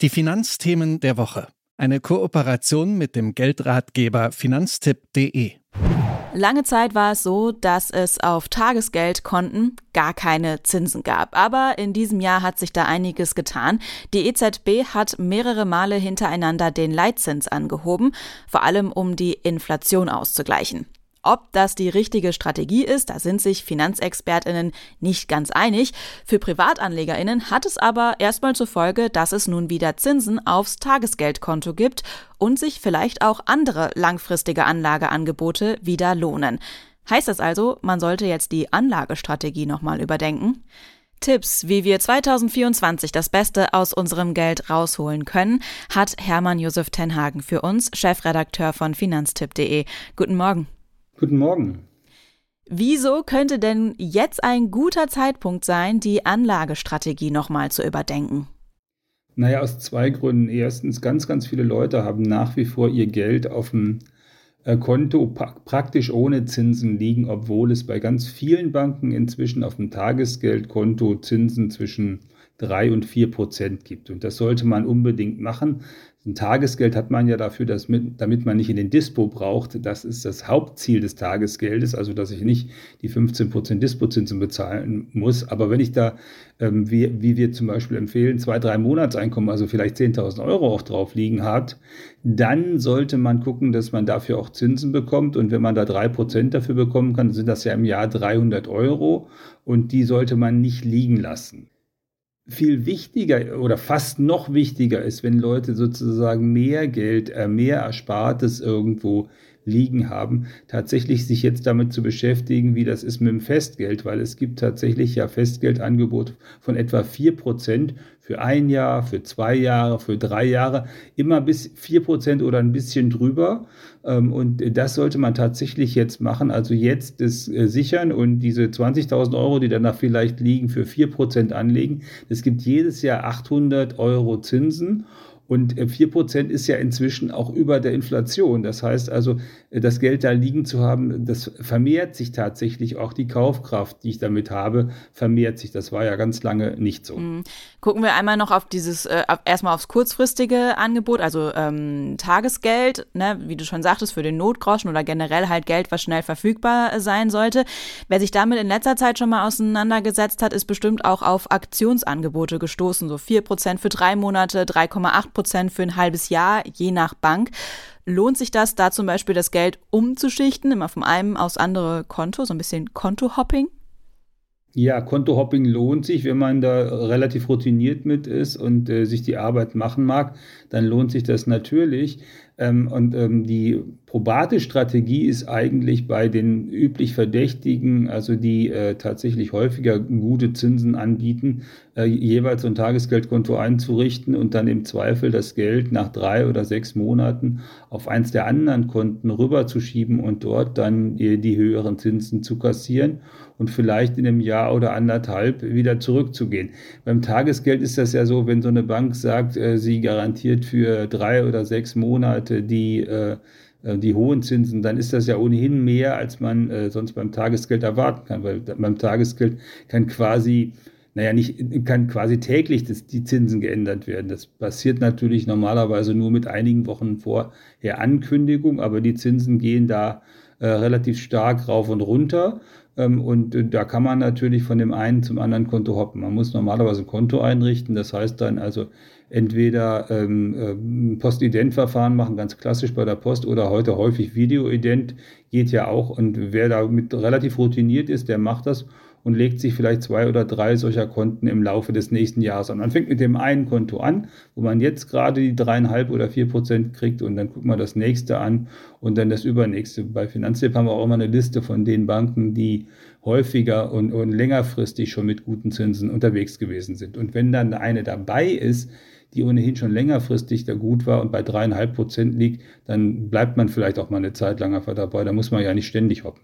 Die Finanzthemen der Woche. Eine Kooperation mit dem Geldratgeber finanztipp.de. Lange Zeit war es so, dass es auf Tagesgeldkonten gar keine Zinsen gab. Aber in diesem Jahr hat sich da einiges getan. Die EZB hat mehrere Male hintereinander den Leitzins angehoben, vor allem um die Inflation auszugleichen. Ob das die richtige Strategie ist, da sind sich Finanzexpertinnen nicht ganz einig. Für Privatanlegerinnen hat es aber erstmal zur Folge, dass es nun wieder Zinsen aufs Tagesgeldkonto gibt und sich vielleicht auch andere langfristige Anlageangebote wieder lohnen. Heißt das also, man sollte jetzt die Anlagestrategie nochmal überdenken? Tipps, wie wir 2024 das Beste aus unserem Geld rausholen können, hat Hermann Josef Tenhagen für uns, Chefredakteur von finanztipp.de. Guten Morgen. Guten Morgen. Wieso könnte denn jetzt ein guter Zeitpunkt sein, die Anlagestrategie nochmal zu überdenken? Naja, aus zwei Gründen. Erstens, ganz, ganz viele Leute haben nach wie vor ihr Geld auf dem äh, Konto praktisch ohne Zinsen liegen, obwohl es bei ganz vielen Banken inzwischen auf dem Tagesgeldkonto Zinsen zwischen 3 und 4 Prozent gibt. Und das sollte man unbedingt machen. Ein Tagesgeld hat man ja dafür, dass mit, damit man nicht in den Dispo braucht. Das ist das Hauptziel des Tagesgeldes, also dass ich nicht die 15 Prozent Dispozinsen bezahlen muss. Aber wenn ich da, ähm, wie, wie wir zum Beispiel empfehlen, zwei, drei Monatseinkommen, also vielleicht 10.000 Euro auch drauf liegen hat, dann sollte man gucken, dass man dafür auch Zinsen bekommt. Und wenn man da drei Prozent dafür bekommen kann, sind das ja im Jahr 300 Euro. Und die sollte man nicht liegen lassen viel wichtiger oder fast noch wichtiger ist, wenn Leute sozusagen mehr Geld, äh, mehr Erspartes irgendwo liegen haben, tatsächlich sich jetzt damit zu beschäftigen, wie das ist mit dem Festgeld, weil es gibt tatsächlich ja Festgeldangebote von etwa 4% für ein Jahr, für zwei Jahre, für drei Jahre, immer bis 4% oder ein bisschen drüber. Ähm, und das sollte man tatsächlich jetzt machen, also jetzt das äh, sichern und diese 20.000 Euro, die danach vielleicht liegen, für 4% anlegen. Es gibt jedes Jahr 800 Euro Zinsen. Und 4% äh, ist ja inzwischen auch über der Inflation. Das heißt also, äh, das Geld da liegen zu haben, das vermehrt sich tatsächlich. Auch die Kaufkraft, die ich damit habe, vermehrt sich. Das war ja ganz lange nicht so. Mhm. Gucken wir einmal noch auf dieses, äh, erstmal aufs kurzfristige Angebot, also ähm, Tagesgeld, ne, wie du schon sagtest, für den Notgroschen oder generell halt Geld, was schnell verfügbar sein sollte. Wer sich damit in letzter Zeit schon mal auseinandergesetzt hat, ist bestimmt auch auf Aktionsangebote gestoßen. So 4% für drei Monate, 3,8 Prozent für ein halbes Jahr, je nach Bank. Lohnt sich das, da zum Beispiel das Geld umzuschichten, immer von einem aus andere Konto, so ein bisschen Kontohopping? Ja, Kontohopping lohnt sich, wenn man da relativ routiniert mit ist und äh, sich die Arbeit machen mag, dann lohnt sich das natürlich. Ähm, und ähm, die probate Strategie ist eigentlich bei den üblich Verdächtigen, also die äh, tatsächlich häufiger gute Zinsen anbieten, äh, jeweils ein Tagesgeldkonto einzurichten und dann im Zweifel das Geld nach drei oder sechs Monaten auf eins der anderen Konten rüberzuschieben und dort dann die, die höheren Zinsen zu kassieren und vielleicht in einem Jahr oder anderthalb wieder zurückzugehen. Beim Tagesgeld ist das ja so, wenn so eine Bank sagt, äh, sie garantiert für drei oder sechs Monate Monate die, äh, äh, die hohen Zinsen, dann ist das ja ohnehin mehr, als man äh, sonst beim Tagesgeld erwarten kann, weil beim Tagesgeld kann quasi naja, nicht, kann quasi täglich das, die Zinsen geändert werden. Das passiert natürlich normalerweise nur mit einigen Wochen vorher Ankündigung, aber die Zinsen gehen da äh, relativ stark rauf und runter. Ähm, und äh, da kann man natürlich von dem einen zum anderen Konto hoppen. Man muss normalerweise ein Konto einrichten. Das heißt dann also entweder ähm, äh, Postident-Verfahren machen, ganz klassisch bei der Post, oder heute häufig Videoident geht ja auch. Und wer damit relativ routiniert ist, der macht das und legt sich vielleicht zwei oder drei solcher Konten im Laufe des nächsten Jahres an. Man fängt mit dem einen Konto an, wo man jetzt gerade die dreieinhalb oder vier Prozent kriegt und dann guckt man das nächste an und dann das übernächste. Bei Finanztipp haben wir auch immer eine Liste von den Banken, die häufiger und, und längerfristig schon mit guten Zinsen unterwegs gewesen sind. Und wenn dann eine dabei ist, die ohnehin schon längerfristig da gut war und bei dreieinhalb Prozent liegt, dann bleibt man vielleicht auch mal eine Zeit lang einfach dabei. Da muss man ja nicht ständig hoppen.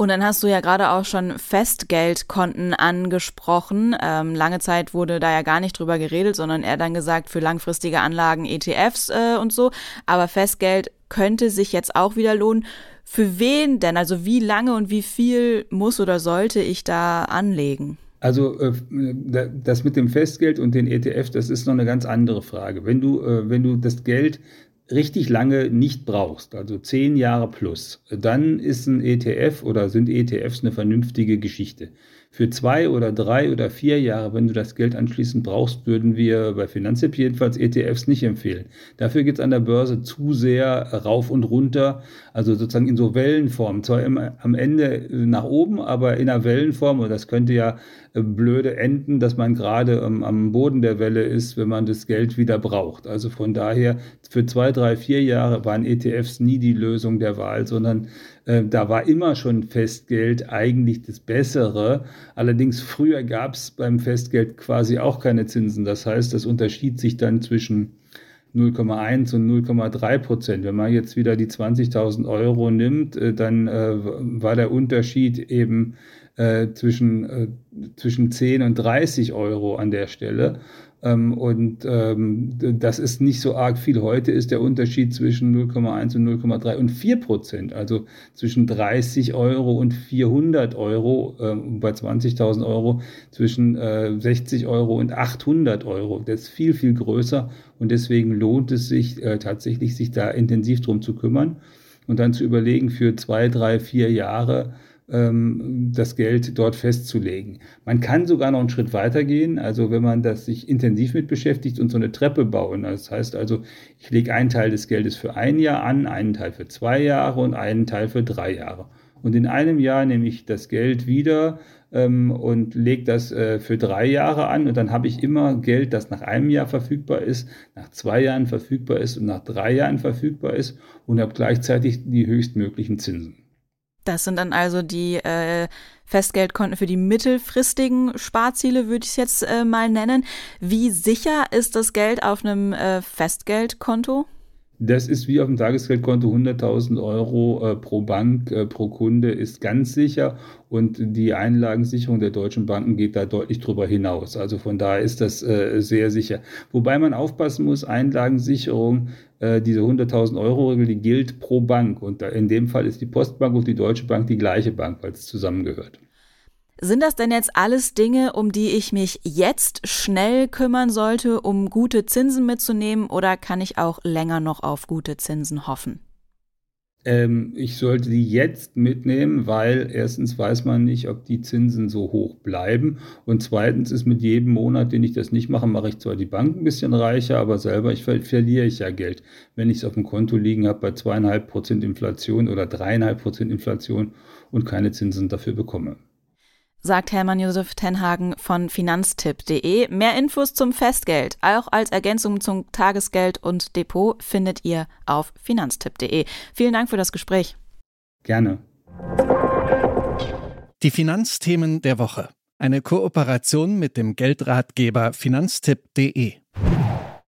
Und dann hast du ja gerade auch schon Festgeldkonten angesprochen. Ähm, lange Zeit wurde da ja gar nicht drüber geredet, sondern eher dann gesagt für langfristige Anlagen ETFs äh, und so. Aber Festgeld könnte sich jetzt auch wieder lohnen. Für wen denn? Also wie lange und wie viel muss oder sollte ich da anlegen? Also äh, das mit dem Festgeld und den ETF, das ist noch eine ganz andere Frage. Wenn du, äh, wenn du das Geld richtig lange nicht brauchst, also zehn Jahre plus, dann ist ein ETF oder sind ETFs eine vernünftige Geschichte. Für zwei oder drei oder vier Jahre, wenn du das Geld anschließend brauchst, würden wir bei Finanztipp jedenfalls ETFs nicht empfehlen. Dafür geht es an der Börse zu sehr rauf und runter, also sozusagen in so Wellenform. Zwar immer am Ende nach oben, aber in einer Wellenform, und das könnte ja äh, blöde enden, dass man gerade ähm, am Boden der Welle ist, wenn man das Geld wieder braucht. Also von daher, für zwei, drei, vier Jahre waren ETFs nie die Lösung der Wahl, sondern äh, da war immer schon Festgeld eigentlich das Bessere. Allerdings früher gab es beim Festgeld quasi auch keine Zinsen. Das heißt, das unterschied sich dann zwischen 0,1 und 0,3 Prozent. Wenn man jetzt wieder die 20.000 Euro nimmt, äh, dann äh, war der Unterschied eben äh, zwischen, äh, zwischen 10 und 30 Euro an der Stelle. Ähm, und ähm, das ist nicht so arg viel. Heute ist der Unterschied zwischen 0,1 und 0,3 und 4 Prozent, also zwischen 30 Euro und 400 Euro, äh, bei 20.000 Euro zwischen äh, 60 Euro und 800 Euro. Das ist viel, viel größer und deswegen lohnt es sich äh, tatsächlich, sich da intensiv drum zu kümmern und dann zu überlegen für zwei, drei, vier Jahre, ähm, das Geld dort festzulegen. Man kann sogar noch einen Schritt weiter gehen, also wenn man das sich intensiv mit beschäftigt und so eine Treppe bauen. Das heißt also, ich lege einen Teil des Geldes für ein Jahr an, einen Teil für zwei Jahre und einen Teil für drei Jahre. Und in einem Jahr nehme ich das Geld wieder ähm, und lege das äh, für drei Jahre an und dann habe ich immer Geld, das nach einem Jahr verfügbar ist, nach zwei Jahren verfügbar ist und nach drei Jahren verfügbar ist und habe gleichzeitig die höchstmöglichen Zinsen. Das sind dann also die äh, Festgeldkonten für die mittelfristigen Sparziele, würde ich es jetzt äh, mal nennen. Wie sicher ist das Geld auf einem äh, Festgeldkonto? Das ist wie auf dem Tagesgeldkonto 100.000 Euro äh, pro Bank, äh, pro Kunde ist ganz sicher und die Einlagensicherung der deutschen Banken geht da deutlich drüber hinaus. Also von daher ist das äh, sehr sicher. Wobei man aufpassen muss, Einlagensicherung, äh, diese 100.000 Euro Regel, die gilt pro Bank und da, in dem Fall ist die Postbank und die Deutsche Bank die gleiche Bank, weil es zusammengehört. Sind das denn jetzt alles Dinge, um die ich mich jetzt schnell kümmern sollte, um gute Zinsen mitzunehmen, oder kann ich auch länger noch auf gute Zinsen hoffen? Ähm, ich sollte die jetzt mitnehmen, weil erstens weiß man nicht, ob die Zinsen so hoch bleiben. Und zweitens ist mit jedem Monat, den ich das nicht mache, mache ich zwar die Bank ein bisschen reicher, aber selber ich ver verliere ich ja Geld, wenn ich es auf dem Konto liegen habe bei zweieinhalb Prozent Inflation oder dreieinhalb Prozent Inflation und keine Zinsen dafür bekomme sagt Hermann Josef Tenhagen von finanztipp.de. Mehr Infos zum Festgeld, auch als Ergänzung zum Tagesgeld und Depot, findet ihr auf finanztipp.de. Vielen Dank für das Gespräch. Gerne. Die Finanzthemen der Woche. Eine Kooperation mit dem Geldratgeber finanztipp.de.